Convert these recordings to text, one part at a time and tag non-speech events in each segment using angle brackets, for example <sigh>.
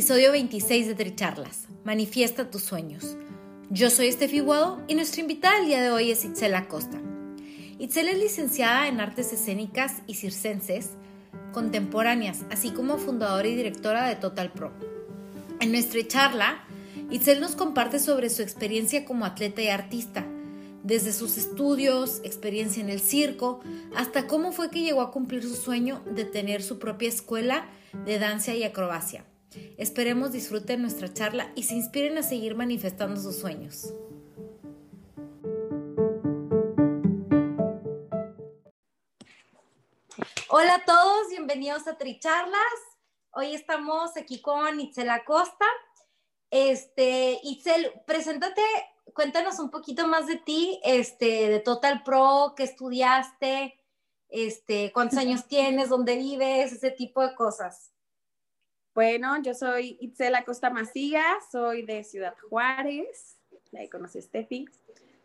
Episodio 26 de Tricharlas. Manifiesta tus sueños. Yo soy Estefi Guado y nuestra invitada el día de hoy es Itzel Acosta. Itzel es licenciada en Artes Escénicas y Circenses Contemporáneas, así como fundadora y directora de Total Pro. En nuestra charla, Itzel nos comparte sobre su experiencia como atleta y artista, desde sus estudios, experiencia en el circo, hasta cómo fue que llegó a cumplir su sueño de tener su propia escuela de danza y acrobacia. Esperemos disfruten nuestra charla y se inspiren a seguir manifestando sus sueños. Hola a todos, bienvenidos a Tricharlas. Hoy estamos aquí con Itzel Acosta. Este, Itzel, preséntate, cuéntanos un poquito más de ti, este, de Total Pro, qué estudiaste, este, cuántos años tienes, dónde vives, ese tipo de cosas. Bueno, yo soy Itzel Acosta Macía, soy de Ciudad Juárez, ahí conocí a Steffi.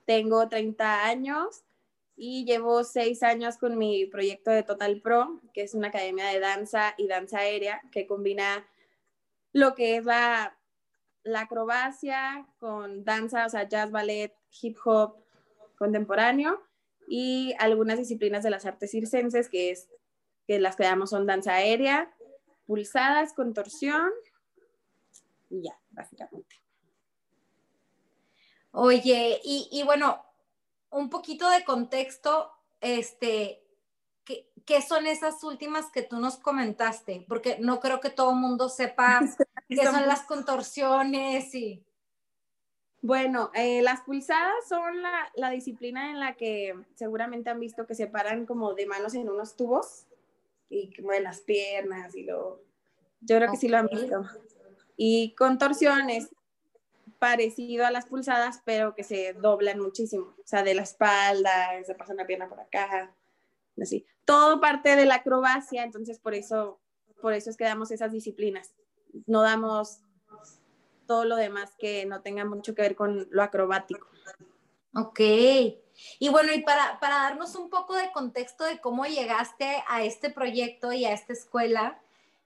Tengo 30 años y llevo 6 años con mi proyecto de Total Pro, que es una academia de danza y danza aérea que combina lo que es la, la acrobacia con danza, o sea, jazz, ballet, hip hop contemporáneo y algunas disciplinas de las artes circenses, que es que las que damos son danza aérea, pulsadas, contorsión y ya, básicamente. Oye, y, bueno, un poquito de contexto, este, ¿qué, ¿qué, son esas últimas que tú nos comentaste? Porque no creo que todo el mundo sepa <laughs> qué son las contorsiones y... Bueno, eh, las pulsadas son la, disciplina en la que seguramente han visto que se paran como de manos en unos tubos y que mueven las piernas y lo... Yo creo que sí lo han visto. Y contorsiones parecido a las pulsadas, pero que se doblan muchísimo. O sea, de la espalda, se pasa una pierna por acá, así. Todo parte de la acrobacia, entonces por eso, por eso es que damos esas disciplinas. No damos todo lo demás que no tenga mucho que ver con lo acrobático. Ok. Y bueno, y para, para darnos un poco de contexto de cómo llegaste a este proyecto y a esta escuela,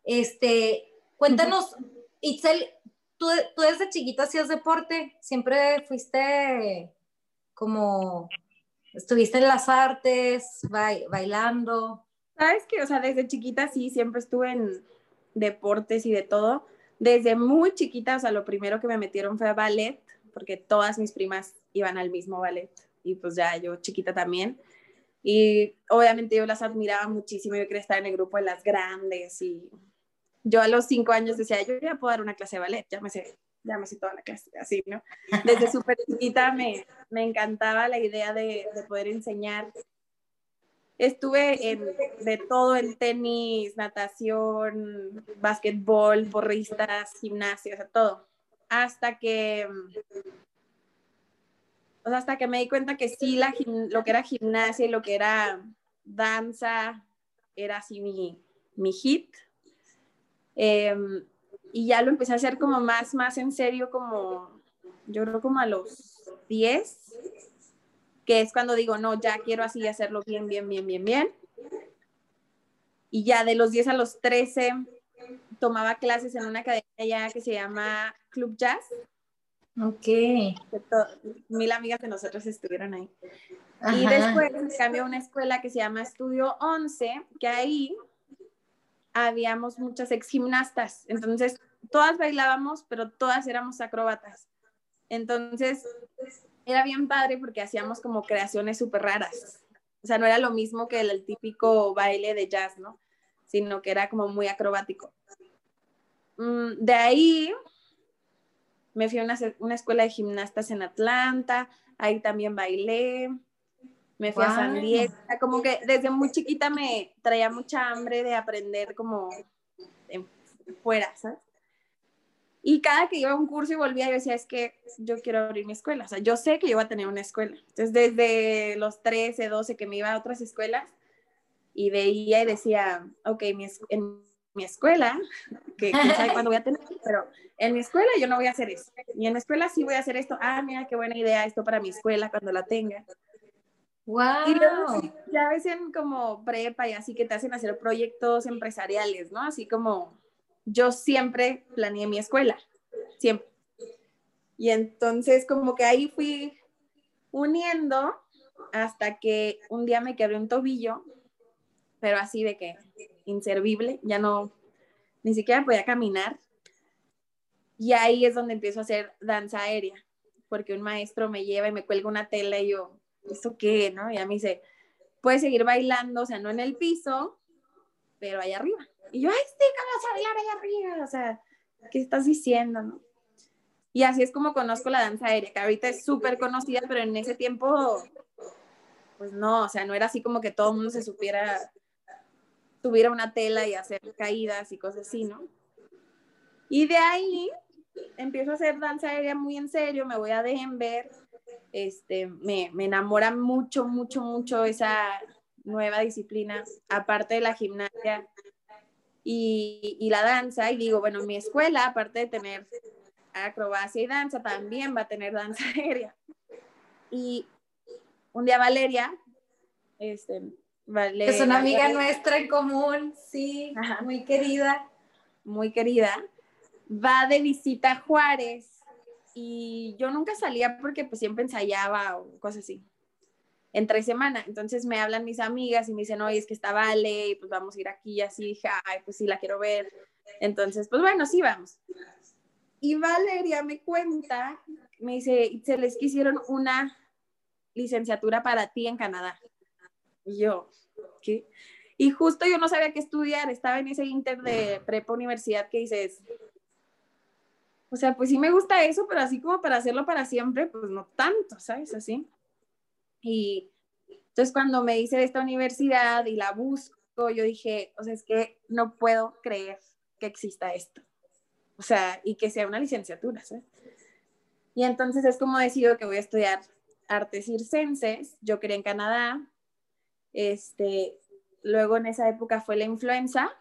este, cuéntanos, Itzel, ¿tú, tú desde chiquita hacías deporte, siempre fuiste como, estuviste en las artes, bailando. Sabes que, o sea, desde chiquita sí, siempre estuve en deportes y de todo. Desde muy chiquita, o sea, lo primero que me metieron fue a ballet, porque todas mis primas iban al mismo ballet y pues ya yo chiquita también. Y obviamente yo las admiraba muchísimo, yo quería estar en el grupo de las grandes y yo a los cinco años decía, yo ya puedo dar una clase de ballet, ya me sé, ya me sé toda la clase, así, ¿no? Desde <laughs> súper chiquita me, me encantaba la idea de, de poder enseñar estuve en, de todo, en tenis, natación, básquetbol, borristas, gimnasia, o sea, todo. Hasta que, o sea, hasta que me di cuenta que sí, la, lo que era gimnasia y lo que era danza era así mi, mi hit. Em, y ya lo empecé a hacer como más, más en serio, como yo creo como a los 10, que es cuando digo, no, ya quiero así hacerlo bien, bien, bien, bien, bien. Y ya de los 10 a los 13 tomaba clases en una academia ya que se llama Club Jazz. Ok. Mil amigas de nosotros estuvieron ahí. Y después cambió a una escuela que se llama Estudio 11, que ahí habíamos muchas ex gimnastas. Entonces, todas bailábamos, pero todas éramos acróbatas. Entonces, era bien padre porque hacíamos como creaciones súper raras. O sea, no era lo mismo que el, típico baile de jazz, ¿no? Sino que era como muy acrobático. Mm, de ahí me fui a una, una, escuela de gimnastas en Atlanta, ahí también bailé, me fui a San Diego, como que desde muy chiquita me traía mucha hambre de aprender como fuera, ¿sabes? Y cada que iba a un curso y volvía, yo decía, es que yo quiero abrir mi escuela. O sea, yo sé que yo voy a tener una escuela. Entonces, desde los 13, 12 que me iba a otras escuelas y veía y decía, ok, mi en mi escuela, que quién sabe cuándo voy a tener, pero en mi escuela yo no voy a hacer eso. Y en mi escuela sí voy a hacer esto. Ah, mira, qué buena idea esto para mi escuela cuando la tenga. Wow. Y luego ya ves en como prepa y así que te hacen hacer proyectos empresariales, ¿no? Así como yo siempre planeé mi escuela, siempre. Y entonces como que ahí fui uniendo hasta que un día me quebré un tobillo, pero así de que inservible, ya no, ni siquiera podía caminar. Y ahí es donde empiezo a hacer danza aérea, porque un maestro me lleva y me cuelga una tela y yo, ¿eso qué? ¿No? Y a mí dice, puedes seguir bailando, o sea, no en el piso, pero allá arriba. Y yo, ay, sí, ¿cómo vas a bailar allá arriba? O sea, ¿qué estás diciendo, no? Y así es como conozco la danza aérea, que ahorita es súper conocida, pero en ese tiempo, pues no, o sea, no era así como que todo el mundo se supiera, tuviera una tela y hacer caídas y cosas así, ¿no? Y de ahí empiezo a hacer danza aérea muy en serio, me voy a Denver, este, me, me enamora mucho, mucho, mucho esa nueva disciplina, aparte de la gimnasia, y, la danza, y digo, bueno, mi escuela, aparte de tener acrobacia y danza, también va a tener danza <laughs> aérea. Y un día Valeria, este, Valeria, es una amiga nuestra en común, sí, muy querida. Muy querida, va de visita a Juárez y yo nunca salía porque pues siempre ensayaba o cosas así entre semana. Entonces me hablan mis amigas y me dicen, oye, es que está Vale, y pues vamos a ir aquí y así. dije, ay, pues sí, la quiero ver. Entonces, pues bueno, sí, vamos. Y Valeria me cuenta, me dice, se les quisieron una licenciatura para ti en Canadá. Y yo, ¿qué? Y justo yo no sabía qué estudiar, estaba en ese inter de prepa universidad que dices, o sea, pues sí me gusta eso, pero así como para hacerlo para siempre, pues no tanto, ¿sabes? Así. Y entonces cuando me hice de esta universidad y la busco, yo dije, o sea, es que no puedo creer que exista esto. O sea, y que sea una licenciatura, ¿sabes? Y entonces es como decido que voy a estudiar artes circenses. Yo quería en Canadá. Este, luego en esa época fue la influenza,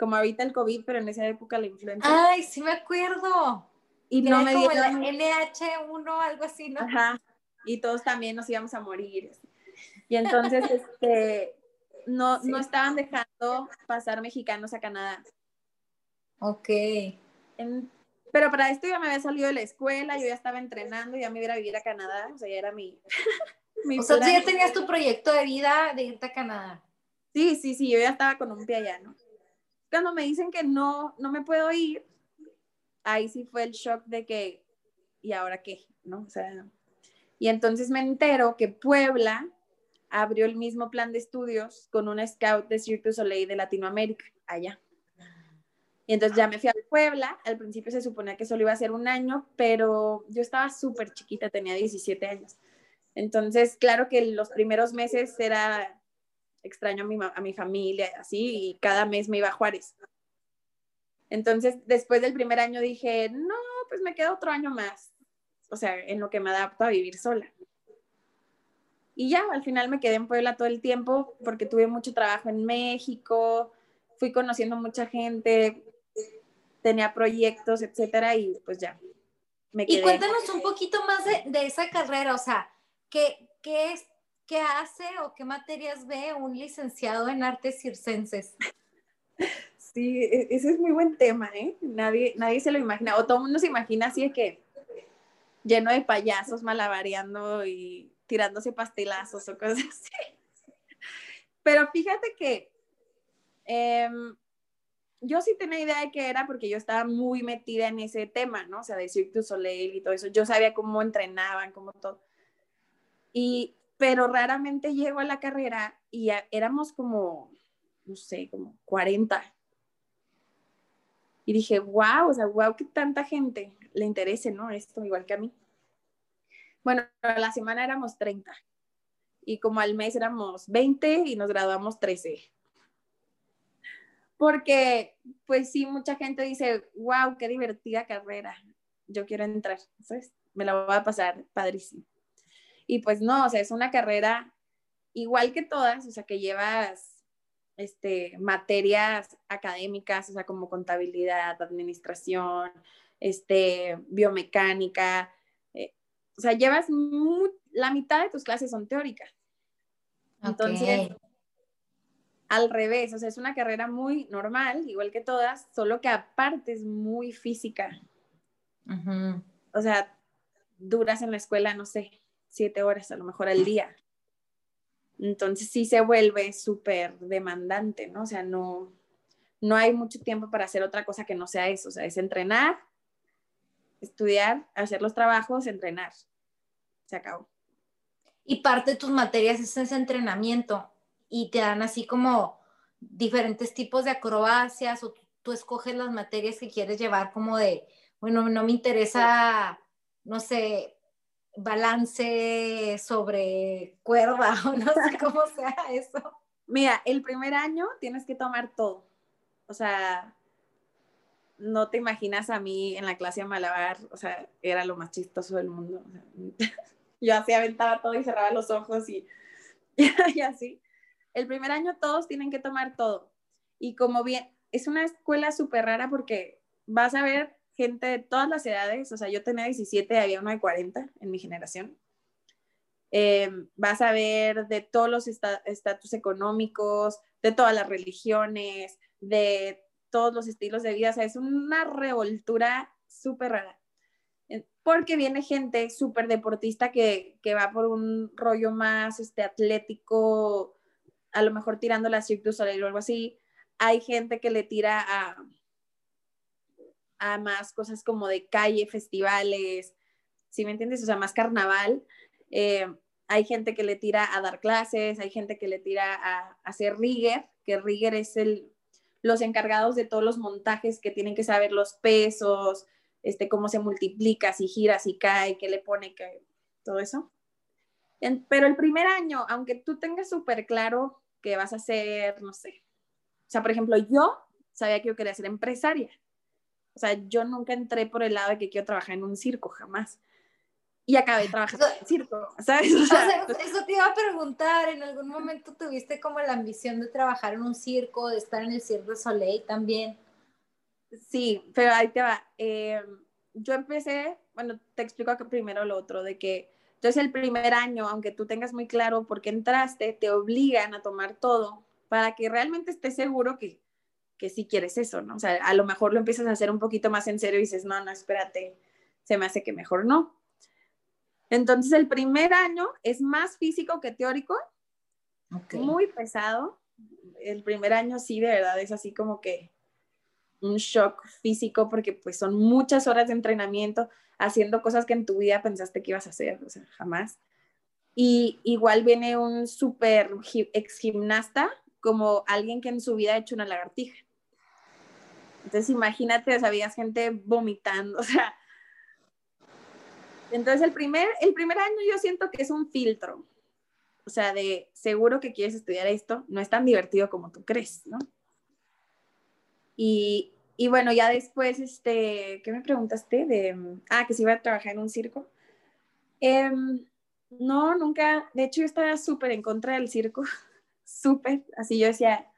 como ahorita el COVID, pero en esa época la influenza. Ay, sí me acuerdo. Y no me dieron... LH1, algo así, ¿no? Ajá y todos también nos íbamos a morir. Y entonces, <laughs> este, no, no estaban dejando pasar mexicanos a Canadá. Ok. pero para esto ya me había salido de la escuela, yo ya estaba entrenando, ya me iba a vivir a Canadá, o sea, ya era mi... <laughs> mi o sea, tú ya tenías tu proyecto de vida de irte a Canadá. Sí, sí, sí, yo ya estaba con un pie allá, ¿no? Cuando me dicen que no, no me puedo ir, ahí sí fue el shock de que, ¿y ahora qué? ¿No? O sea, y entonces me entero que Puebla abrió el mismo plan de estudios con un scout de Cirque du Soleil de Latinoamérica, allá. Y entonces ya me fui a Puebla, al principio se suponía que solo iba a ser un año, pero yo estaba súper chiquita, tenía 17 años. Entonces, claro que los primeros meses era extraño a mi, a mi familia, así, y cada mes me iba a Juárez. Entonces, después del primer año dije, no, pues me queda otro año más o sea, en lo que me adapto a vivir sola. Y ya, al final me quedé en Puebla todo el tiempo porque tuve mucho trabajo en México, fui conociendo mucha gente, tenía proyectos, etcétera, y pues ya. Me quedé. Y cuéntanos un poquito más de, esa carrera, o sea, ¿qué, qué, es, ¿qué hace o qué materias ve un licenciado en artes circenses? Sí, e, ese es muy buen tema, ¿eh? Nadie, nadie se lo imagina, o todo el mundo se imagina así de que lleno de payasos malabareando y tirándose pastelazos o cosas así. Pero fíjate que em, yo sí tenía idea de qué era porque yo estaba muy metida en ese tema, ¿no? O sea, de Cirque du Soleil y todo eso. Yo sabía cómo entrenaban, cómo todo. Y, pero raramente llego a la carrera y éramos como, no sé, como 40. Y dije, wow, o sea, wow, que tanta gente le interese, ¿no? Esto, igual que a mí. Bueno, a la semana éramos 30 y como al mes éramos 20 y nos graduamos 13. Porque, pues sí, mucha gente dice, wow, qué divertida carrera, yo quiero entrar, ¿sabes? Me la voy a pasar padrísimo. Y pues no, o sea, es una carrera igual que todas, o sea, que llevas este, materias académicas, o sea, como contabilidad, administración, este, biomecánica, eh, o sea, llevas la mitad de tus clases son teóricas. Entonces, al revés, o sea, es una carrera muy normal, igual que todas, solo que aparte es muy física. O sea, duras en la escuela, no sé, siete horas a lo mejor al día. Entonces sí se vuelve súper demandante, ¿no? O sea, no, no hay mucho tiempo para hacer otra cosa que no sea eso. O sea, es entrenar, estudiar, hacer los trabajos, entrenar. Se acabó. Y parte de tus materias es ese entrenamiento y te dan así como diferentes tipos de acrobacias o tú, escoges las materias que quieres llevar como de, bueno, no me interesa, no sé, balance sobre cuerda <laughs> o no sé cómo sea eso. Mira, el primer año tienes que tomar todo. O sea, no te imaginas a mí en la clase de malabar, o sea, era lo más chistoso del mundo. <laughs> yo así aventaba todo y cerraba los ojos y, <laughs> y así. El primer año todos tienen que tomar todo. Y como bien, es una escuela súper rara porque vas a ver gente de todas las edades, o sea, yo tenía 17, había uno de 40 en mi generación. Em, vas a ver de todos los estatus económicos, de todas las religiones, de todos los estilos de vida, o sea, es una revoltura súper rara. Porque viene gente súper deportista que, que, va por un rollo más este, atlético, a lo mejor tirando la Cirque du Soleil o algo así. Hay gente que le tira a, a más cosas como de calle, festivales, ¿sí me entiendes? O sea, más carnaval. Eh, hay gente que le tira a dar clases, hay gente que le tira a, hacer rigger, que rigger es el, los encargados de todos los montajes que tienen que saber los pesos, este, cómo se multiplica, si gira, si cae, qué le pone, qué, todo eso. pero el primer año, aunque tú tengas súper claro que vas a ser, no sé, o sea, por ejemplo, yo sabía que yo quería ser empresaria. O sea, yo nunca entré por el lado de que quiero trabajar en un circo, jamás. Y acabé trabajando en un circo, ¿sabes? O sea, eso te iba a preguntar, ¿en algún momento tuviste como la ambición de trabajar en un circo, de estar en el Cirque de Soleil también? Sí, pero ahí te va. Eh, yo empecé, bueno, te explico que primero lo otro, de que entonces el primer año, aunque tú tengas muy claro por qué entraste, te obligan a tomar todo para que realmente estés seguro que, que sí quieres eso, ¿no? O sea, a lo mejor lo empiezas a hacer un poquito más en serio y dices, no, no, espérate, se me hace que mejor no. Entonces el primer año es más físico que teórico, muy pesado. El primer año sí, de verdad, es así como que un shock físico porque pues son muchas horas de entrenamiento haciendo cosas que en tu vida pensaste que ibas a hacer, o sea, jamás. Y igual viene un súper ex gimnasta como alguien que en su vida ha hecho una lagartija. Entonces imagínate, o sea, había gente vomitando, <laughs> o sea. Entonces el primer, el primer año yo siento que es un filtro, o sea, de seguro que quieres estudiar esto, no es tan divertido como tú crees, ¿no? Y, y bueno, ya después, este, ¿qué me preguntaste? De, ah, que si iba a trabajar en un circo. Em, no, nunca, de hecho yo estaba súper en contra del circo, <laughs> súper, así yo decía,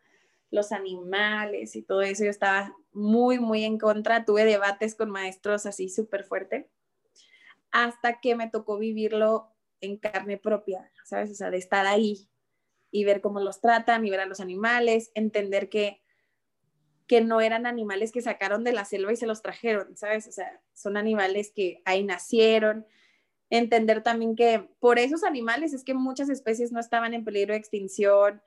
los animales y todo eso, yo estaba muy, muy en contra, tuve debates con maestros así súper fuerte, hasta que me tocó vivirlo en carne propia, ¿sabes? O sea, de estar ahí y ver cómo los tratan y ver a los animales, entender que que no eran animales que sacaron de la selva y se los trajeron, ¿sabes? O sea, son animales que ahí nacieron. Entender también que por esos animales es que muchas especies no estaban en peligro de extinción,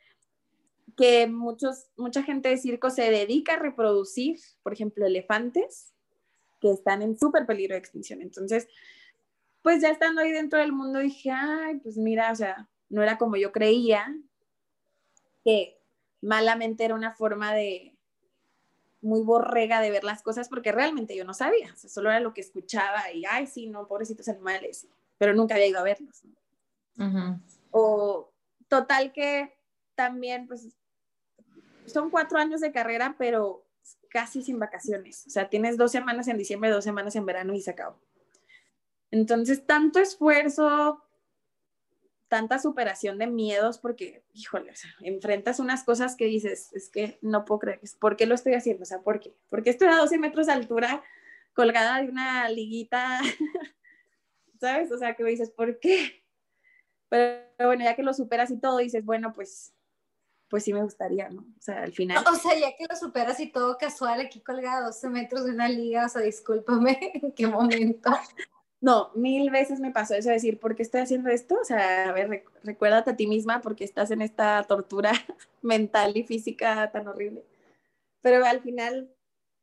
que muchos, mucha gente de circo se dedica a reproducir, por ejemplo, elefantes que están en súper peligro de extinción. Entonces, pues ya estando ahí dentro del mundo dije, ay, pues mira, o sea, no era como yo creía, que malamente era una forma de muy borrega de ver las cosas porque realmente yo no sabía, o sea, solo era lo que escuchaba y, ay, sí, no, pobrecitos animales, pero nunca había ido a verlos. O total que también, pues, son cuatro años de carrera, pero casi sin vacaciones. O sea, tienes dos semanas en diciembre, dos semanas en verano y se acabó. Entonces, tanto esfuerzo, tanta superación de miedos, porque, híjole, o sea, enfrentas unas cosas que dices, es que no puedo creer, ¿por qué lo estoy haciendo? O sea, ¿por qué? Porque estoy a 12 metros de altura, colgada de una liguita, <laughs> ¿sabes? O sea, que dices, ¿por qué? Pero bueno, ya que lo superas y todo, dices, bueno, pues pues sí me gustaría, ¿no? O sea, al final. O sea, ya que lo superas y todo casual aquí colgado 12 metros de una liga, o sea, discúlpame, <laughs> ¿en qué momento? No, mil veces me pasó eso, decir, ¿por qué estoy haciendo esto? O sea, a ver, recuérdate a ti misma porque estás en esta tortura <laughs> mental y física tan horrible. Pero al final,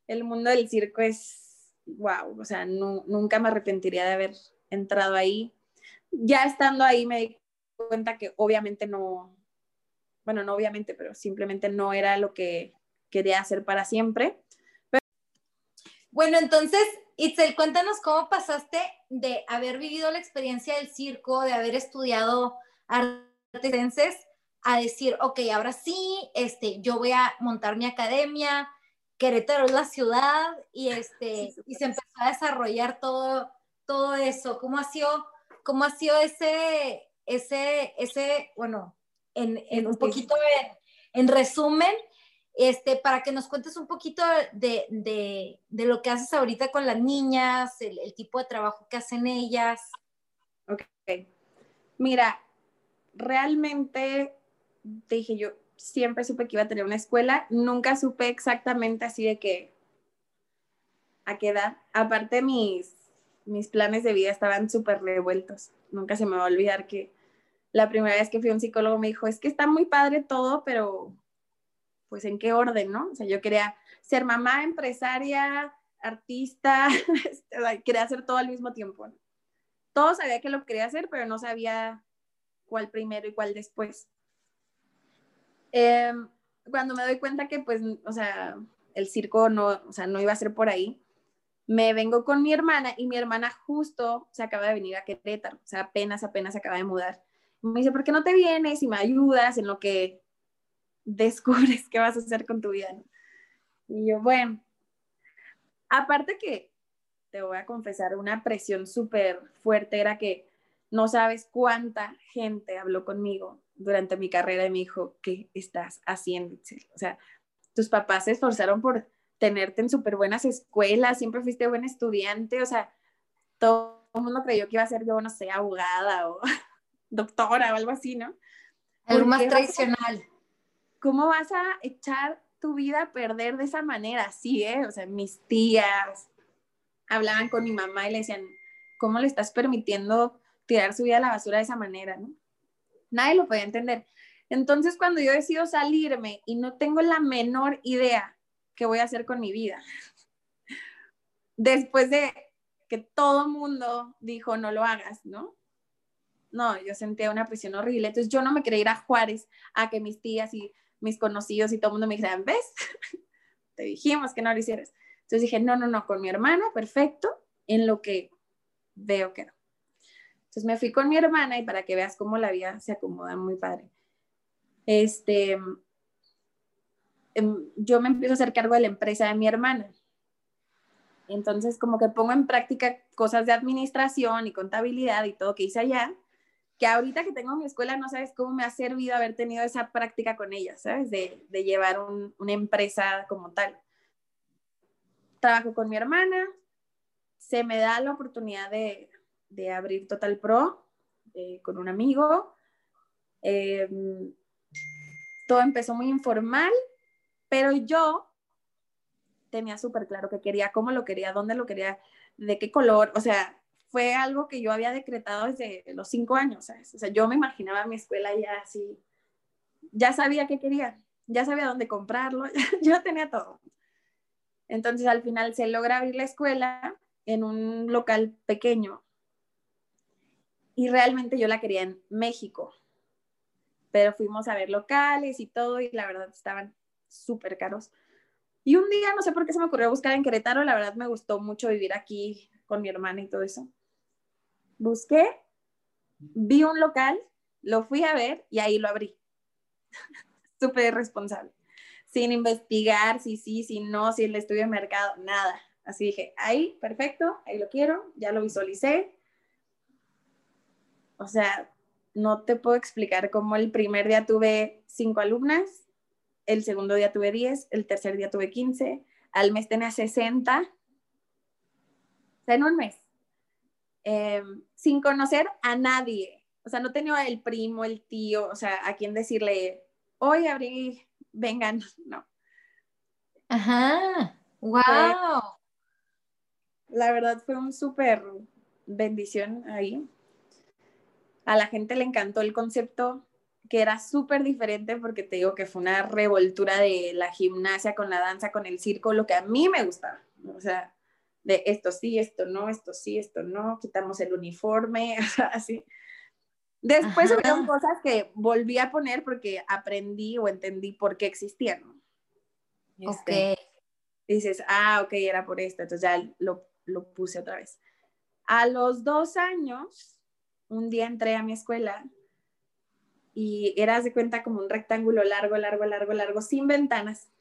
el mundo del circo es, wow, o sea, nunca me arrepentiría de haber entrado ahí. Ya estando ahí me di cuenta que obviamente no, bueno, no obviamente, pero simplemente no era lo que quería hacer para siempre. Bueno, entonces, Itzel, cuéntanos cómo pasaste de haber vivido la experiencia del circo, de haber estudiado artes a decir, ok, ahora sí, este, yo voy a montar mi academia, Querétaro es la ciudad y, este, y se empezó a desarrollar todo, todo eso. ¿Cómo ha sido, cómo ha sido ese, ese, ese, bueno, en, un poquito en, resumen, este, para que nos cuentes un poquito de, lo que haces ahorita con las niñas, el, tipo de trabajo que hacen ellas. Ok. Mira, realmente dije yo, siempre supe que iba a tener una escuela, nunca supe exactamente así de que a qué edad. Aparte mis, mis planes de vida estaban súper revueltos. Nunca se me va a olvidar que la primera vez que fui a un psicólogo me dijo, es que está muy padre todo, pero pues en qué orden, ¿no? O sea, yo quería ser mamá, empresaria, artista, <laughs> este, quería hacer todo al mismo tiempo. ¿no? Todo sabía que lo quería hacer, pero no sabía cuál primero y cuál después. Em, cuando me doy cuenta que, pues, o sea, el circo no, o sea, no iba a ser por ahí, me vengo con mi hermana y mi hermana justo se acaba de venir a Querétaro, o sea, apenas, apenas se acaba de mudar me dice, ¿por qué no te vienes y me ayudas en lo que descubres qué vas a hacer con tu vida? Y yo, bueno, aparte que te voy a confesar, una presión súper fuerte era que no sabes cuánta gente habló conmigo durante mi carrera y me dijo, ¿qué estás haciendo? O sea, tus papás se esforzaron por tenerte en súper buenas escuelas, siempre fuiste buen estudiante, o sea, todo el mundo creyó que iba a ser yo, no sé, abogada o doctora o algo así, ¿no? Algo más tradicional. ¿Cómo vas a echar tu vida a perder de esa manera? Sí, ¿eh? O sea, mis tías hablaban con mi mamá y le decían, ¿cómo le estás permitiendo tirar su vida a la basura de esa manera, no? Nadie lo podía entender. Entonces, cuando yo decido salirme y no tengo la menor idea qué voy a hacer con mi vida, <laughs> después de que todo mundo dijo no lo hagas, ¿no? No, yo sentía una presión horrible. Entonces yo no me quería ir a Juárez a que mis tías y mis conocidos y todo el mundo me dijeran, ¿ves? <laughs> Te dijimos que no lo hicieras. Entonces dije, no, no, no, con mi hermana, perfecto, en lo que veo que no. Entonces me fui con mi hermana y para que veas cómo la vida se acomoda muy padre. Este, em, yo me empiezo a hacer cargo de la empresa de mi hermana. Entonces como que pongo en práctica cosas de administración y contabilidad y todo que hice allá que ahorita que tengo mi escuela no sabes cómo me ha servido haber tenido esa práctica con ella, ¿sabes? De, llevar una empresa como tal. Trabajo con mi hermana, se me da la oportunidad de, de abrir Total Pro eh, con un amigo. Em, todo empezó muy informal, pero yo tenía súper claro que quería, cómo lo quería, dónde lo quería, de qué color, o sea, fue algo que yo había decretado desde los cinco años. O sea, yo me imaginaba mi escuela ya así, ya sabía qué quería. ya sabía dónde comprarlo, <laughs> yo tenía todo. Entonces al final se logra abrir la escuela en un local pequeño y realmente yo la quería en México, pero fuimos a ver locales y todo y la verdad estaban súper caros. Y un día, no sé por qué se me ocurrió buscar en Querétaro, la verdad me gustó mucho vivir aquí con mi hermana y todo eso. Busqué, vi un local, lo fui a ver y ahí lo abrí. <laughs> Súper responsable. Sin investigar si sí, si no, si el estudio de mercado, nada. Así dije, ahí, perfecto, ahí lo quiero, ya lo visualicé. O sea, no te puedo explicar cómo el primer día tuve cinco alumnas, el segundo día tuve diez, el tercer día tuve quince, al mes tenía sesenta. O sea, en un mes. Em, sin conocer a nadie. O sea, no tenía el primo, el tío, o sea, a quien decirle, hoy abrí, vengan, <laughs> no. Ajá, wow. la verdad fue un súper bendición ahí. A la gente le encantó el concepto, que era súper diferente porque te digo que fue una revoltura de la gimnasia con la danza, con el circo, lo que a mí me gustaba. O sea, de esto sí, esto no, esto sí, esto no, quitamos el uniforme, <laughs> así. Después hubieron cosas que volví a poner porque aprendí o entendí por qué existían. Este, Dices, ah, ok, era por esto, entonces ya lo, lo puse otra vez. A los dos años, un día entré a mi escuela y eras de cuenta como un rectángulo largo, largo, largo, largo, sin ventanas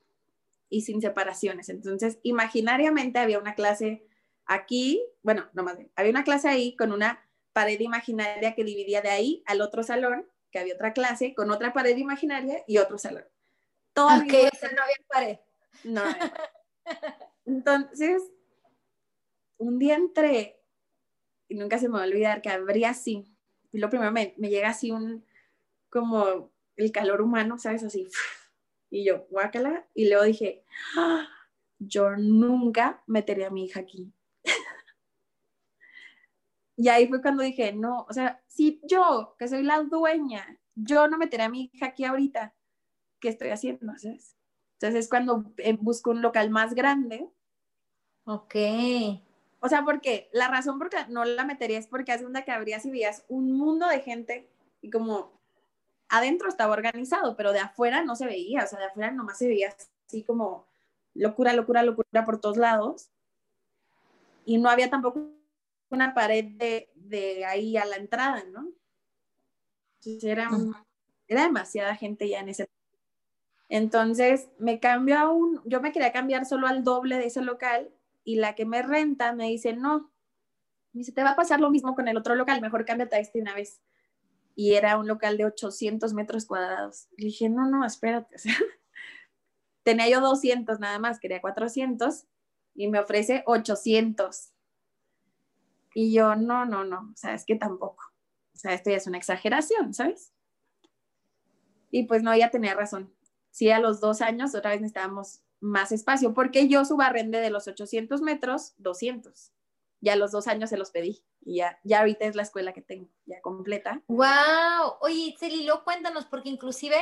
y sin separaciones. Entonces, imaginariamente había una clase aquí, bueno, no más bien, había una clase ahí con una pared imaginaria que dividía de ahí al otro salón, que había otra clase con otra pared imaginaria y otro salón. Todo no había pared. No. <laughs> Entonces, un día entré y nunca se me va a olvidar que abría así. Y lo primero me, me llega así un, como el calor humano, ¿sabes? Así. Y yo, guácala. Y luego dije, ah, yo nunca metería a mi hija aquí. <laughs> y ahí fue cuando dije, no, o sea, si yo, que soy la dueña, yo no metería a mi hija aquí ahorita, ¿qué estoy haciendo? ¿sabes? Entonces es cuando eh, busco un local más grande. Ok. O sea, porque la razón por la que no la metería es porque hace una que abrías y veías un mundo de gente y como adentro estaba organizado, pero de afuera no se veía, o sea, de afuera nomás se veía así como locura, locura, locura por todos lados. Y no había tampoco una pared de, ahí a la entrada, ¿no? Entonces era, era demasiada gente ya en ese entonces me cambio a un, yo me quería cambiar solo al doble de ese local y la que me renta me dice, no, me dice, te va a pasar lo mismo con el otro local, mejor cámbiate a este una vez y era un local de 800 metros cuadrados. Le dije, no, no, espérate. <laughs> tenía yo 200 nada más, quería 400 y me ofrece 800. Y yo, no, no, no, o sea, es que tampoco. O sea, esto ya es una exageración, ¿sabes? Y pues no, ella tenía razón. Sí, a los dos años otra vez necesitábamos más espacio, porque yo subarrendé de los 800 metros, 200 ya a los dos años se los pedí y ya, ya ahorita es la escuela que tengo, ya completa. ¡Wow! Oye, Celilo, cuéntanos, porque inclusive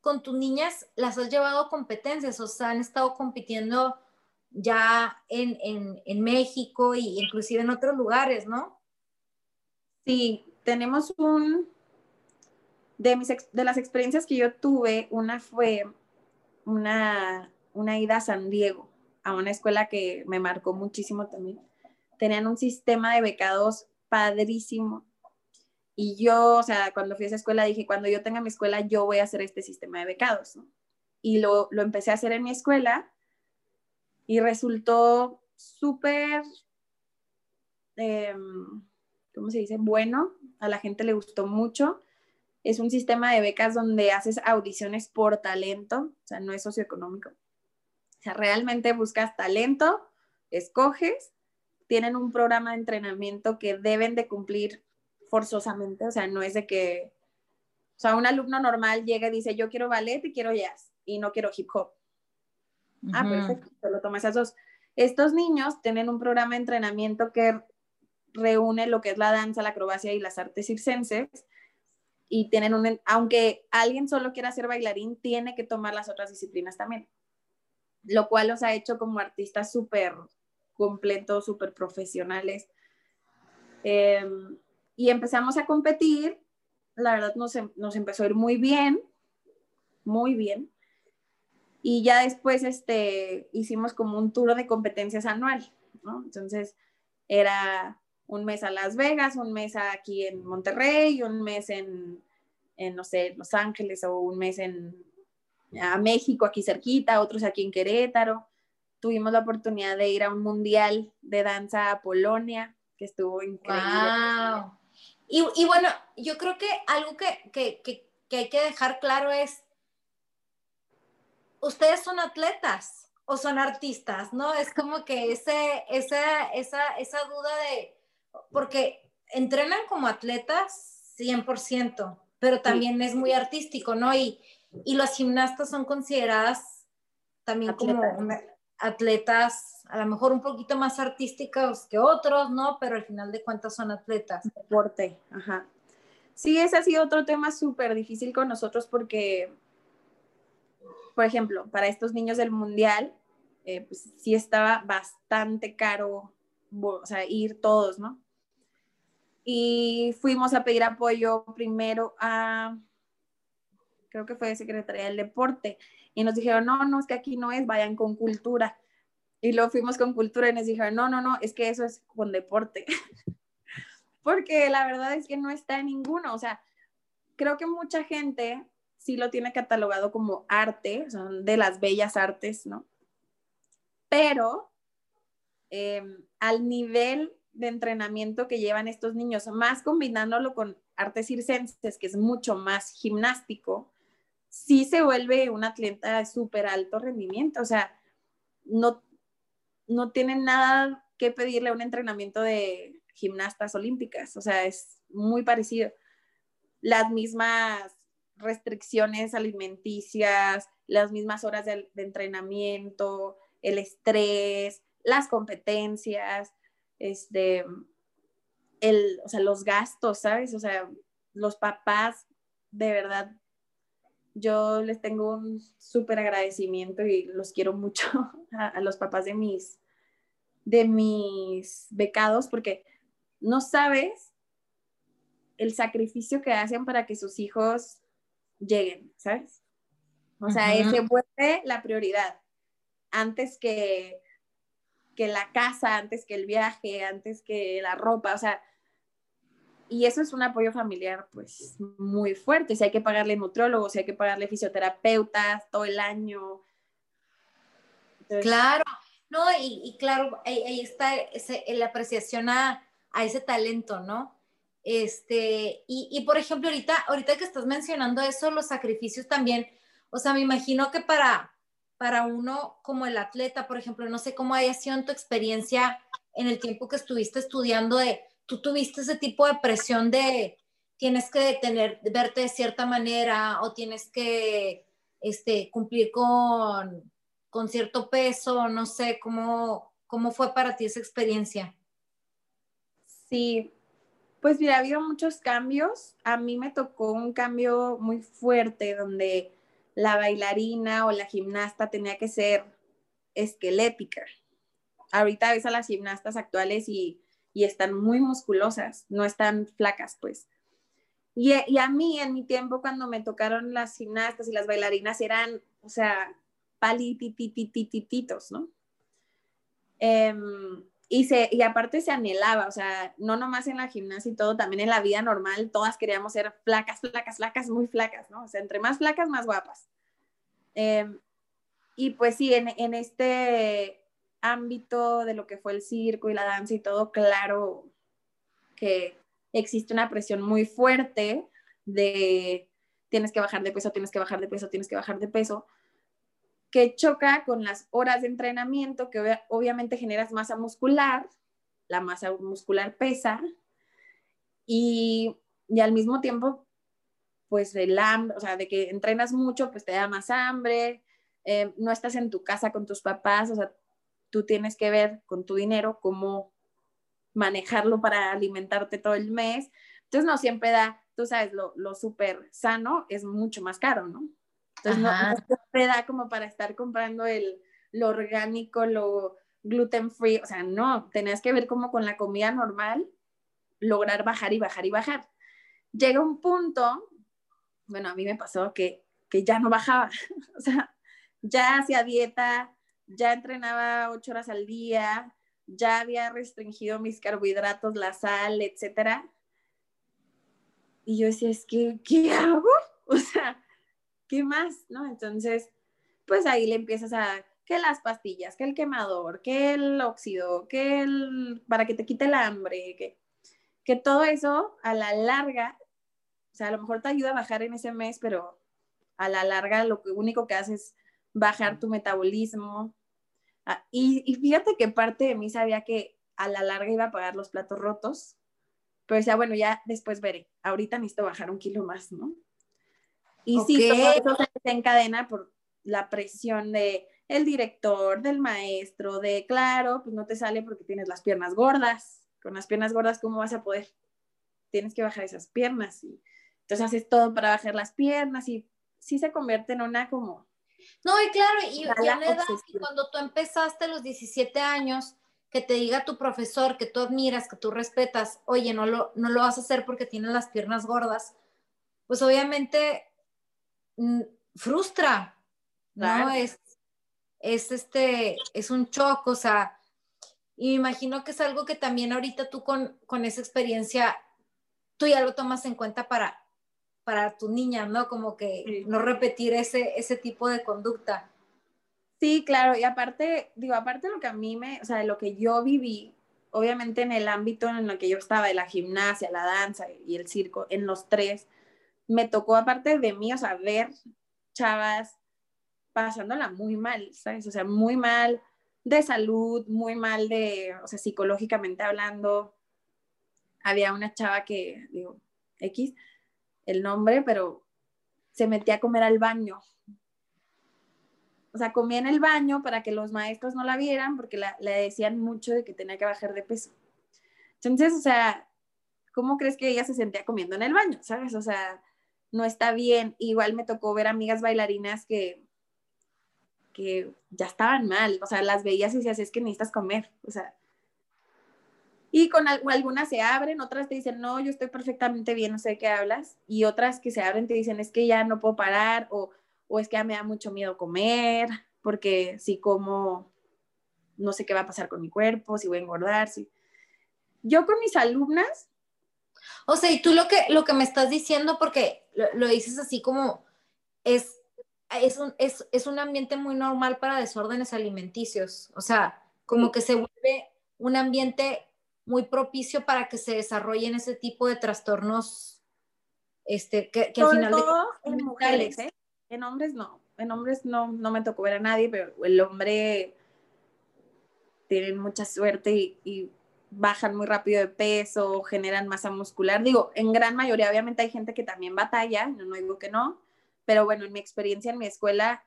con tus niñas las has llevado a competencias, o sea, han estado compitiendo ya en, en, en México e inclusive en otros lugares, ¿no? Sí, tenemos un, de, mis, de las experiencias que yo tuve, una fue una, una ida a San Diego, a una escuela que me marcó muchísimo también tenían un sistema de becados padrísimo. Y yo, o sea, cuando fui a esa escuela dije, cuando yo tenga mi escuela, yo voy a hacer este sistema de becados. Y lo, lo empecé a hacer en mi escuela y resultó súper, em, ¿cómo se dice? Bueno, a la gente le gustó mucho. Es un sistema de becas donde haces audiciones por talento, o sea, no es socioeconómico. O sea, realmente buscas talento, escoges tienen un programa de entrenamiento que deben de cumplir forzosamente, o sea, no es de que, o sea, un alumno normal llega y dice, yo quiero ballet y quiero jazz y no quiero hip hop. Ah, perfecto, solo toma esas dos. Estos niños tienen un programa de entrenamiento que reúne lo que es la danza, la acrobacia y las artes circenses y tienen un, aunque alguien solo quiera ser bailarín, tiene que tomar las otras disciplinas también, lo cual los ha hecho como artistas súper completos, súper profesionales. Em, y empezamos a competir, la verdad nos, em, nos, empezó a ir muy bien, muy bien. Y ya después este, hicimos como un tour de competencias anual. Entonces era un mes a Las Vegas, un mes aquí en Monterrey, un mes en, no sé, Los Ángeles o un mes en a México, aquí cerquita, otros aquí en Querétaro. Tuvimos la oportunidad de ir a un mundial de danza a Polonia, que estuvo increíble. Y, bueno, yo creo que algo que, que, hay que dejar claro es, ustedes son atletas o son artistas, ¿no? Es como que ese, esa, esa, esa duda de porque entrenan como atletas 100%, pero también es muy artístico, ¿no? Y, y las gimnastas son consideradas también como atletas, a lo mejor un poquito más artísticos que otros, ¿no? Pero al final de cuentas son atletas. Deporte, ajá. Sí, ese ha sido otro tema súper difícil con nosotros porque, por ejemplo, para estos niños del mundial, eh, pues sí estaba bastante caro, o sea, ir todos, ¿no? y fuimos a pedir apoyo primero a, creo que fue Secretaría del Deporte, y nos dijeron, no, no, es que aquí no es, vayan con cultura. Y luego fuimos con cultura y nos dijeron, no, no, no, es que eso es con deporte. <laughs> Porque la verdad es que no está en ninguno. O sea, creo que mucha gente sí lo tiene catalogado como arte, son de las bellas artes, ¿no? Pero em, al nivel de entrenamiento que llevan estos niños, más combinándolo con artes circenses, que es mucho más gimnástico, sí se vuelve un atleta de súper alto rendimiento. O sea, no, no tienen nada que pedirle a un entrenamiento de gimnastas olímpicas. O sea, es muy parecido. Las mismas restricciones alimenticias, las mismas horas de, de entrenamiento, el estrés, las competencias este, el, o sea, los gastos, ¿sabes? O sea, los papás, de verdad, yo les tengo un súper agradecimiento y los quiero mucho <laughs> a, los papás de mis, de mis becados porque no sabes el sacrificio que hacen para que sus hijos lleguen, ¿sabes? O sea, ese vuelve la prioridad antes que que la casa, antes que el viaje, antes que la ropa, o sea, y eso es un apoyo familiar pues muy fuerte, si hay que pagarle nutriólogos, si hay que pagarle fisioterapeutas todo el año. claro, no, y, claro, ahí, está la apreciación a, ese talento, ¿no? Este, y, y, por ejemplo, ahorita, ahorita que estás mencionando eso, los sacrificios también, o sea, me imagino que para, para uno como el atleta, por ejemplo, no sé cómo haya sido tu experiencia en el tiempo que estuviste estudiando de, tú tuviste ese tipo de presión de tienes que tener, verte de cierta manera o tienes que este, cumplir con, con cierto peso, no sé, ¿cómo, ¿cómo fue para ti esa experiencia? Sí, pues mira, ha habido muchos cambios. A mí me tocó un cambio muy fuerte donde la bailarina o la gimnasta tenía que ser esquelética. Ahorita ves a las gimnastas actuales y, están muy musculosas, no están flacas, pues. Y, a mí en mi tiempo cuando me tocaron las gimnastas y las bailarinas eran, o sea, palitititititos, ¿no? Em, y, se, y aparte se anhelaba, o sea, no nomás en la gimnasia y todo, también en la vida normal, todas queríamos ser flacas, flacas, flacas, muy flacas, ¿no? O sea, entre más flacas, más guapas. Em, y pues sí, en, en, este ámbito de lo que fue el circo y la danza y todo, claro que existe una presión muy fuerte de tienes que bajar de peso, tienes que bajar de peso, tienes que bajar de peso que choca con las horas de entrenamiento, que obviamente generas masa muscular, la masa muscular pesa, y, al mismo tiempo, pues el hambre, o sea, de que entrenas mucho, pues te da más hambre, eh, no estás en tu casa con tus papás, o sea, tú tienes que ver con tu dinero cómo manejarlo para alimentarte todo el mes. Entonces no siempre da tú sabes, lo, lo súper sano es mucho más caro, ¿no? Entonces no, no, te da como para estar comprando el, lo orgánico, lo gluten free, o sea, no, tenías que ver como con la comida normal, lograr bajar y bajar y bajar. Llega un punto, bueno, a mí me pasó que, que ya no bajaba, <laughs> o sea, ya hacía dieta, ya entrenaba ocho horas al día, ya había restringido mis carbohidratos, la sal, etcétera. Y yo decía, es que, ¿qué hago? <laughs> O sea, ¿qué más? ¿No? Entonces, pues ahí le empiezas a, que las pastillas, que el quemador, que el óxido, que el, para que te quite el hambre, que, que todo eso a la larga, o sea, a lo mejor te ayuda a bajar en ese mes, pero a la larga lo único que hace es bajar tu metabolismo. Ah, y, y, fíjate que parte de mí sabía que a la larga iba a pagar los platos rotos, pero decía, bueno, ya después veré, ahorita necesito bajar un kilo más, ¿no? Y sí, todo eso se encadena por la presión de el director, del maestro, de claro, pues no te sale porque tienes las piernas gordas. Con las piernas gordas, ¿cómo vas a poder? Tienes que bajar esas piernas. Y, entonces haces todo para bajar las piernas y sí se convierte en una como... No, y claro, y ya le das cuando tú empezaste a los 17 años, que te diga tu profesor que tú admiras, que tú respetas, oye, no lo, no lo vas a hacer porque tienes las piernas gordas, pues obviamente mm, frustra, ¿no? Es, es este, es un shock, o sea, y me imagino que es algo que también ahorita tú con, con esa experiencia, tú ya lo tomas en cuenta para, para tu niña, ¿no? Como que no repetir ese, ese tipo de conducta. Sí, claro, y aparte, digo, aparte de lo que a mí me, o sea, de lo que yo viví, obviamente en el ámbito en el que yo estaba, de la gimnasia, la danza y el circo, en los tres, me tocó aparte de mí, o sea, ver chavas pasándola muy mal, ¿sabes? O sea, muy mal de salud, muy mal de, o sea, psicológicamente hablando. Había una chava que, digo, X, el nombre, pero se metía a comer al baño. O sea, comía en el baño para que los maestros no la vieran porque le decían mucho de que tenía que bajar de peso. Entonces, o sea, ¿cómo crees que ella se sentía comiendo en el baño? ¿Sabes? O sea, no está bien. Igual me tocó ver amigas bailarinas que que ya estaban mal, o sea, las veías y decías, es que necesitas comer, o sea. Y con algunas se abren, otras te dicen, no, yo estoy perfectamente bien, no sé de qué hablas, y otras que se abren te dicen, es que ya no puedo parar, o, o es que ya me da mucho miedo comer, porque si como, no sé qué va a pasar con mi cuerpo, si voy a engordar, si... Yo con mis alumnas... O sea, y tú lo que, lo que me estás diciendo, porque lo, lo dices así como, es es un, es, es un ambiente muy normal para desórdenes alimenticios. O sea, como que se vuelve un ambiente muy propicio para que se desarrollen ese tipo de trastornos este, que, al final de en mujeres, ¿eh? En hombres no, en hombres no, no me tocó ver a nadie, pero el hombre tiene mucha suerte y, y, bajan muy rápido de peso, generan masa muscular. Digo, en gran mayoría, obviamente hay gente que también batalla, no, no digo que no, pero bueno, en mi experiencia en mi escuela,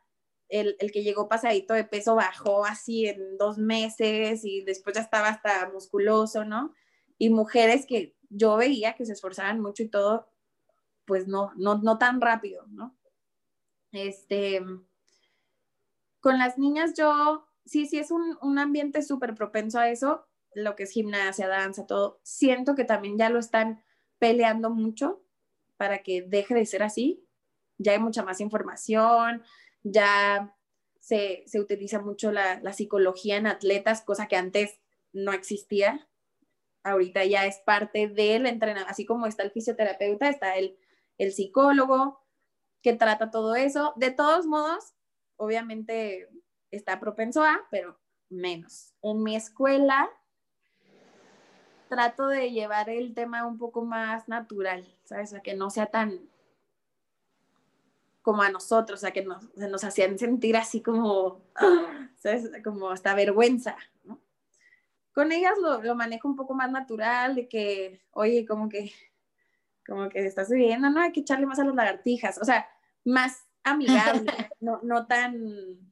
el, el, que llegó pasadito de peso bajó así en dos meses y después ya estaba hasta musculoso, ¿no? Y mujeres que yo veía que se esforzaban mucho y todo, pues no, no, no tan rápido, ¿no? Este, con las niñas yo, sí, sí es un, un ambiente súper propenso a eso, lo que es gimnasia, danza, todo, siento que también ya lo están peleando mucho para que deje de ser así, ya hay mucha más información, ya se, utiliza mucho la, psicología en atletas, cosa que antes no existía. Ahorita ya es parte del entrenamiento, así como está el fisioterapeuta, está el, el psicólogo que trata todo eso. De todos modos, obviamente está propenso a, pero menos. En mi escuela trato de llevar el tema un poco más natural, ¿sabes? O que no sea tan, como a nosotros, o sea, que nos, nos hacían sentir así como, <gasps> ¿sabes? Como hasta vergüenza, ¿no? Con ellas lo, lo, manejo un poco más natural, de que, oye, como que, como que estás subiendo, ¿no? Hay que echarle más a las lagartijas, o sea, más amigable, <laughs> no, no tan,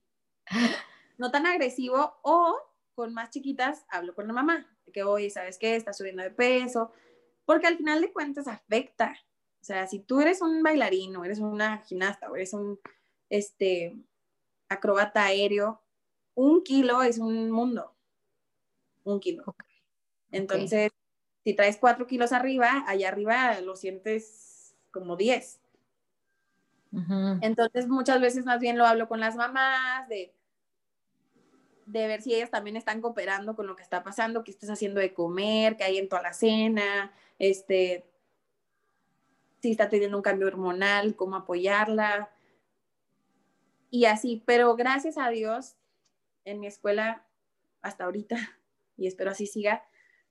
no tan agresivo, o con más chiquitas hablo con la mamá, de que, oye, ¿sabes qué? Está subiendo de peso, porque al final de cuentas afecta, sea, si tú eres un bailarín o eres una gimnasta o eres un este, acrobata aéreo, un kilo es un mundo. Un kilo. Entonces, si traes cuatro kilos arriba, allá arriba lo sientes como diez. Entonces, muchas veces más bien lo hablo con las mamás de, de ver si ellas también están cooperando con lo que está pasando, qué estás haciendo de comer, qué hay en toda la cena, este, si está teniendo un cambio hormonal, cómo apoyarla. Y así, pero gracias a Dios, en mi escuela hasta ahorita, <laughs> y espero así siga,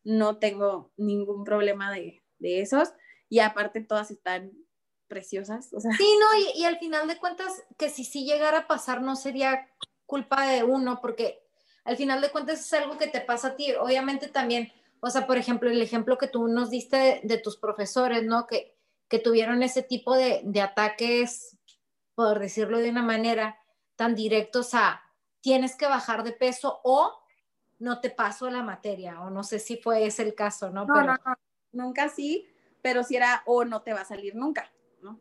no tengo ningún problema de, de esos. Y aparte todas están preciosas. O sea. Sí, no, y, y, al final de cuentas, que si sí llegara a pasar, no sería culpa de uno, porque al final de cuentas es algo que te pasa a ti. Obviamente también, o sea, por ejemplo, el ejemplo que tú nos diste de, tus profesores, ¿no? Que, que tuvieron ese tipo de, de ataques, por decirlo de una manera, tan directos a tienes que bajar de peso o no te paso la materia, o no sé si fue ese el caso, ¿no? No, pero... no, no, nunca sí, pero si era o no te va a salir nunca, ¿no?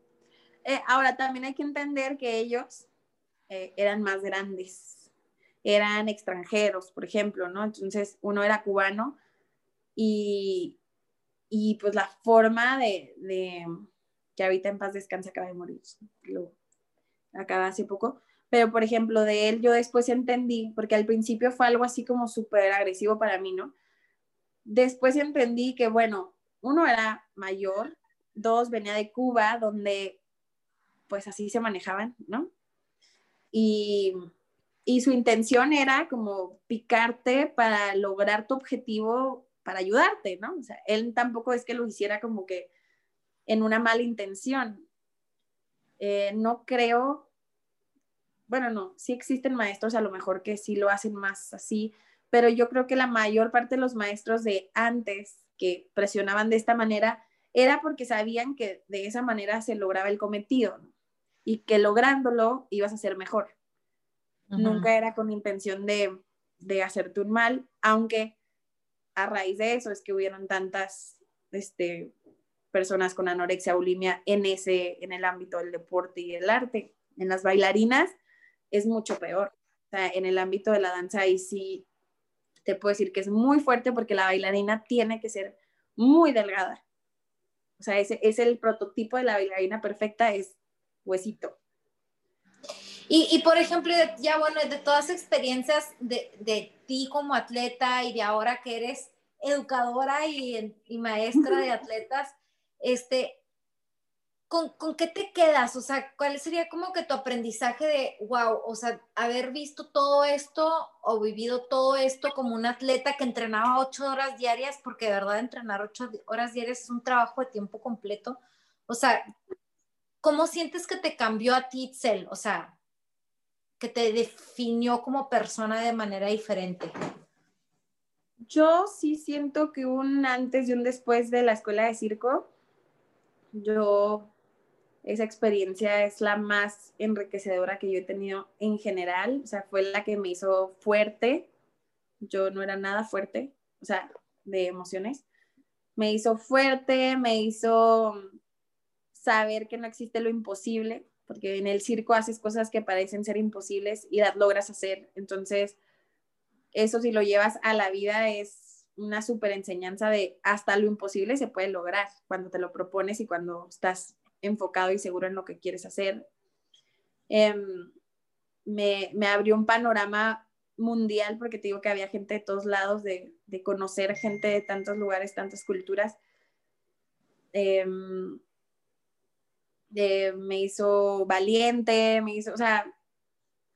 Eh, ahora también hay que entender que ellos eh, eran más grandes, eran extranjeros, por ejemplo, ¿no? Entonces uno era cubano y, y pues la forma de, que ahorita en paz descanse acaba de morir, lo acaba hace poco, pero por ejemplo de él yo después entendí, porque al principio fue algo así como súper agresivo para mí, ¿no? Después entendí que, bueno, uno era mayor, dos venía de Cuba, donde pues así se manejaban, ¿no? Y, y su intención era como picarte para lograr tu objetivo, para ayudarte, ¿no? O sea, él tampoco es que lo hiciera como que en una mala intención. Eh, no creo bueno, no, sí existen maestros a lo mejor que sí lo hacen más así, pero yo creo que la mayor parte de los maestros de antes que presionaban de esta manera era porque sabían que de esa manera se lograba el cometido y que lográndolo ibas a ser mejor. Nunca era con intención de, de, hacerte un mal, aunque a raíz de eso es que hubieron tantas este, personas con anorexia, bulimia en, ese, en el ámbito del deporte y el arte. En las bailarinas es mucho peor. O sea, en el ámbito de la danza ahí sí te puedo decir que es muy fuerte porque la bailarina tiene que ser muy delgada. O sea, ese es el prototipo de la bailarina perfecta, es huesito. Y, y, por ejemplo, ya bueno, de todas las experiencias de, de, ti como atleta y de ahora que eres educadora y, y maestra de atletas, este, ¿con, ¿con, qué te quedas? O sea, ¿cuál sería como que tu aprendizaje de, wow, o sea, haber visto todo esto o vivido todo esto como un atleta que entrenaba ocho horas diarias, porque de verdad entrenar ocho horas diarias es un trabajo de tiempo completo. O sea, ¿cómo sientes que te cambió a ti, Itzel? O sea, que te definió como persona de manera diferente. Yo sí siento que un antes y un después de la escuela de circo, yo esa experiencia es la más enriquecedora que yo he tenido en general, o sea, fue la que me hizo fuerte, yo no era nada fuerte, o sea, de emociones, me hizo fuerte, me hizo saber que no existe lo imposible, porque en el circo haces cosas que parecen ser imposibles y las logras hacer, entonces eso si lo llevas a la vida es una súper enseñanza de hasta lo imposible se puede lograr cuando te lo propones y cuando estás enfocado y seguro en lo que quieres hacer. Em, me, me, abrió un panorama mundial porque te digo que había gente de todos lados, de, de conocer gente de tantos lugares, tantas culturas. Me hizo valiente, me hizo, o sea,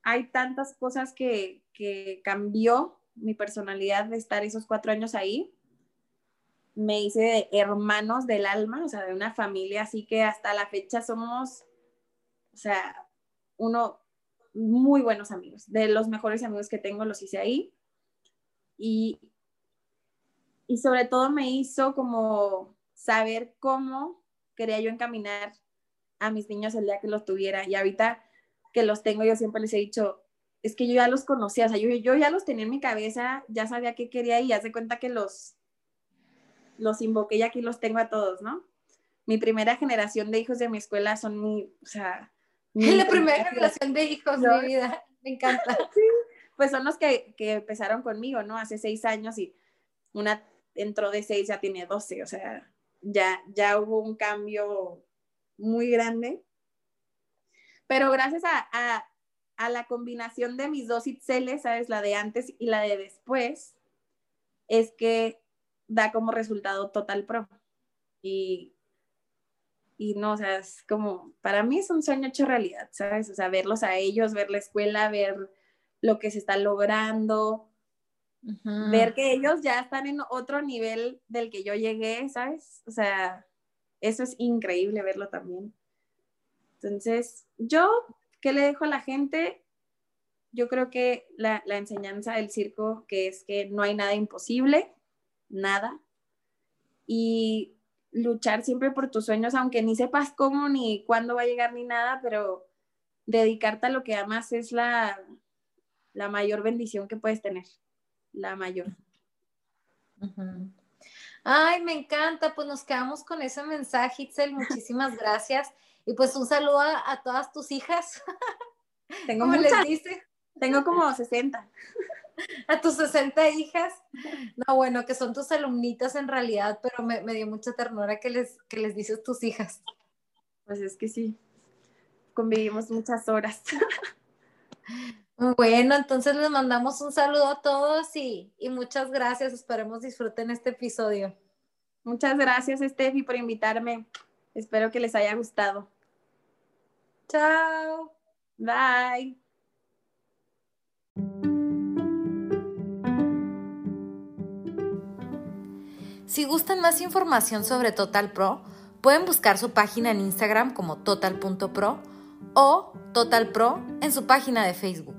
hay tantas cosas que, que cambió mi personalidad de estar esos cuatro años ahí me hice de hermanos del alma, o sea, de una familia, así que hasta la fecha somos, o sea, uno, muy buenos amigos, de los mejores amigos que tengo los hice ahí. Y, y sobre todo me hizo como saber cómo quería yo encaminar a mis niños el día que los tuviera. Y ahorita que los tengo, yo siempre les he dicho, es que yo ya los conocía, o sea, yo, yo ya los tenía en mi cabeza, ya sabía qué quería y ya se cuenta que los los invoqué y aquí los tengo a todos, ¿no? mi primera generación de hijos de mi escuela son mi, o sea... Mi <laughs> la primera generación de hijos de mi vida, <laughs> me encanta. <laughs> pues son los que, que empezaron conmigo, ¿no? Hace seis años y una entró de seis, ya tiene doce, o sea, ya, ya hubo un cambio muy grande. Pero gracias a, a, la combinación de mis dos Itzeles, ¿sabes? La de antes y la de después, es que da como resultado Total Pro. Y y no, o sea, es como, para mí es un sueño hecho realidad, ¿sabes? O sea, verlos a ellos, ver la escuela, ver lo que se está logrando, ver que ellos ya están en otro nivel del que yo llegué, ¿sabes? O sea, eso es increíble verlo también. Entonces, yo, ¿qué le dejo a la gente? Yo creo que la, la enseñanza del circo, que es que no hay nada imposible, nada. Y luchar siempre por tus sueños, aunque ni sepas cómo ni cuándo va a llegar ni nada, pero dedicarte a lo que amas es la, la mayor bendición que puedes tener, la mayor. Ay, me encanta, pues nos quedamos con ese mensaje, Itzel, muchísimas gracias. Y pues un saludo a, todas tus hijas. <laughs> Tengo ¿Cómo les dice? Tengo como 60 <laughs> a tus 60 hijas. No, bueno, que son tus alumnitas en realidad, pero me, dio mucha ternura que les, que les dices tus hijas. Pues es que sí, convivimos muchas horas. <laughs> Bueno, entonces les mandamos un saludo a todos y, y muchas gracias. Esperemos disfruten este episodio. Muchas gracias, Steffi, por invitarme. Espero que les haya gustado. Chao. Bye. Si gustan más información sobre Total Pro, pueden buscar su página en Instagram como total.pro o Total Pro en su página de Facebook.